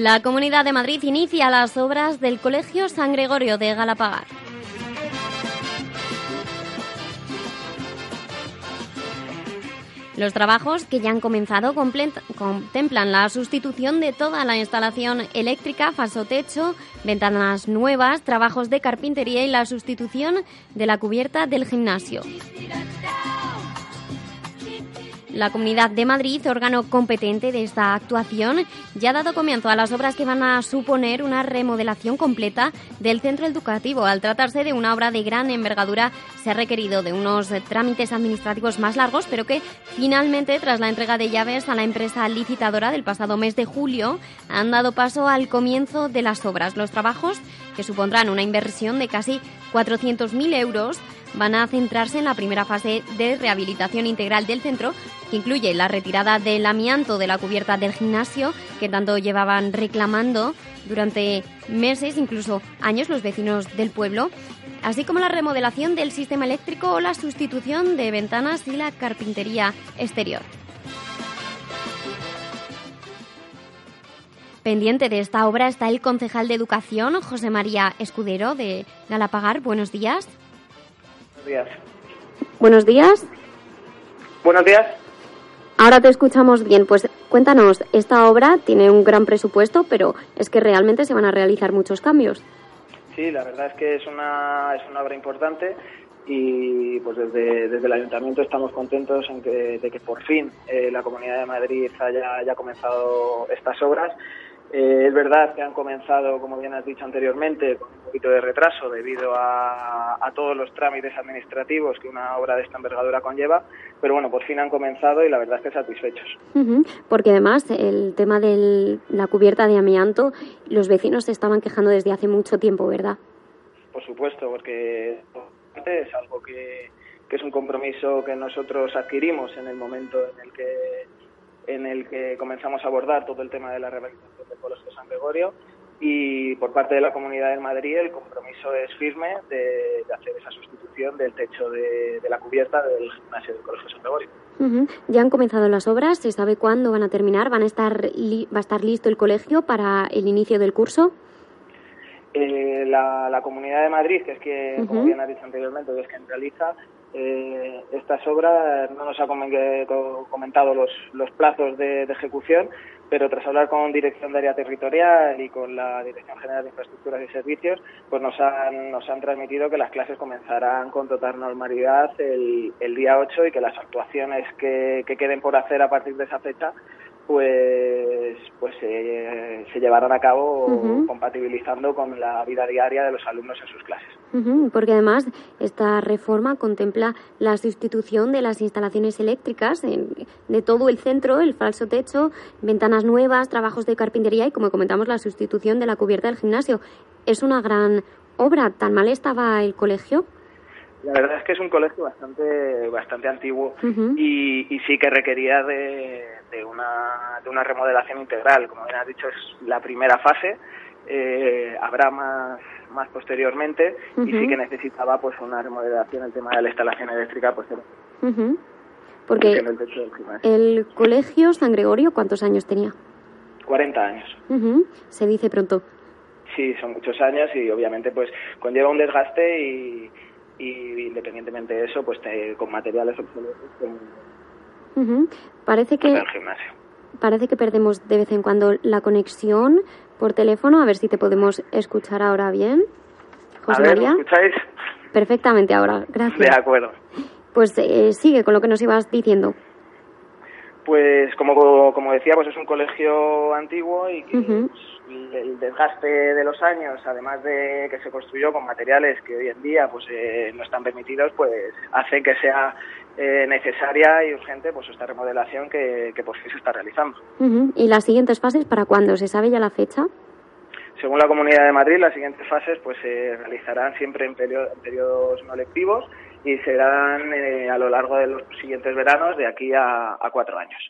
La Comunidad de Madrid inicia las obras del Colegio San Gregorio de Galapagar. Los trabajos que ya han comenzado contemplan la sustitución de toda la instalación eléctrica, falso techo, ventanas nuevas, trabajos de carpintería y la sustitución de la cubierta del gimnasio. La Comunidad de Madrid, órgano competente de esta actuación, ya ha dado comienzo a las obras que van a suponer una remodelación completa del centro educativo. Al tratarse de una obra de gran envergadura, se ha requerido de unos trámites administrativos más largos, pero que finalmente, tras la entrega de llaves a la empresa licitadora del pasado mes de julio, han dado paso al comienzo de las obras. Los trabajos, que supondrán una inversión de casi 400.000 euros, van a centrarse en la primera fase de rehabilitación integral del centro, que incluye la retirada del amianto de la cubierta del gimnasio, que tanto llevaban reclamando durante meses, incluso años, los vecinos del pueblo, así como la remodelación del sistema eléctrico o la sustitución de ventanas y la carpintería exterior. Pendiente de esta obra está el concejal de Educación, José María Escudero, de Galapagar. Buenos días. Buenos días. Buenos días. Buenos días. Ahora te escuchamos bien. Pues cuéntanos, esta obra tiene un gran presupuesto, pero es que realmente se van a realizar muchos cambios. Sí, la verdad es que es una, es una obra importante y pues desde, desde el ayuntamiento estamos contentos en que, de que por fin eh, la Comunidad de Madrid haya, haya comenzado estas obras eh, es verdad que han comenzado, como bien has dicho anteriormente, con un poquito de retraso debido a, todos los trámites administrativos que una obra de esta envergadura conlleva, pero bueno, por fin han comenzado y la verdad es que satisfechos. Porque además el tema de la cubierta de amianto, los vecinos se estaban quejando desde hace mucho tiempo, ¿verdad? Por supuesto, porque es algo que, que es un compromiso que nosotros adquirimos en el momento en el que en el que comenzamos a abordar todo el tema de la rehabilitación del Colegio San Gregorio y por parte de la Comunidad de Madrid el compromiso es firme de, hacer esa sustitución del techo de, la cubierta del gimnasio del Colegio San Gregorio. Ya han comenzado las obras, ¿se sabe cuándo van a terminar? ¿Van a estar ¿Va a estar listo el colegio para el inicio del curso? Eh, la, Comunidad de Madrid, que es que, como bien ha dicho anteriormente, es quien realiza, eh, estas obras no nos ha comentado los, los plazos de, ejecución, pero tras hablar con Dirección de Área Territorial y con la Dirección General de Infraestructuras y Servicios, pues nos han, transmitido que las clases comenzarán con total normalidad el, el día 8 y que las actuaciones que, que queden por hacer a partir de esa fecha pues pues se llevarán a cabo compatibilizando con la vida diaria de los alumnos en sus clases. porque además esta reforma contempla la sustitución de las instalaciones eléctricas de todo el centro, el falso techo, ventanas nuevas, trabajos de carpintería y como comentamos la sustitución de la cubierta del gimnasio. Es una gran obra. ¿Tan mal estaba el colegio? La verdad es que es un colegio bastante bastante antiguo y, y sí que requería de de una, de una remodelación integral. Como bien has dicho, es la primera fase. Eh, habrá más, más posteriormente y sí que necesitaba pues una remodelación. El tema de la instalación eléctrica pues porque el, colegio San Gregorio cuántos años tenía 40 años. Se dice pronto. Sí son muchos años y obviamente pues conlleva un desgaste y, y independientemente de eso pues con materiales obsoletos Parece que parece que perdemos de vez en cuando la conexión por teléfono. A ver si te podemos escuchar ahora bien. José María. ¿me escucháis? Perfectamente ahora, gracias. De acuerdo. Pues eh, sigue con lo que nos ibas diciendo. Pues como, como decía, pues es un colegio antiguo y que pues, el desgaste de los años, además de que se construyó con materiales que hoy en día pues eh, no están permitidos, pues hace que sea eh, necesaria y urgente pues esta remodelación que, por fin se está realizando. ¿Y las siguientes fases para cuándo? ¿Se sabe ya la fecha? Según la Comunidad de Madrid, las siguientes fases pues se realizarán siempre en, periodos no lectivos y serán eh, a lo largo de los siguientes veranos de aquí a, cuatro años.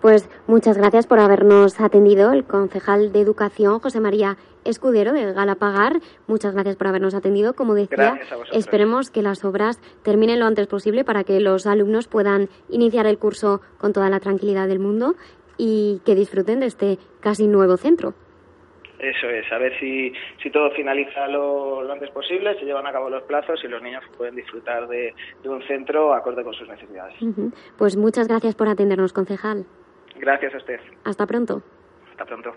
Pues muchas gracias por habernos atendido el concejal de Educación, José María Escudero de Galapagar. Muchas gracias por habernos atendido. Como decía, esperemos que las obras terminen lo antes posible para que los alumnos puedan iniciar el curso con toda la tranquilidad del mundo y que disfruten de este casi nuevo centro. Eso es, a ver si, si todo finaliza lo, antes posible, se llevan a cabo los plazos y los niños pueden disfrutar de, un centro acorde con sus necesidades. Pues muchas gracias por atendernos, concejal. Gracias a usted. Hasta pronto. Hasta pronto.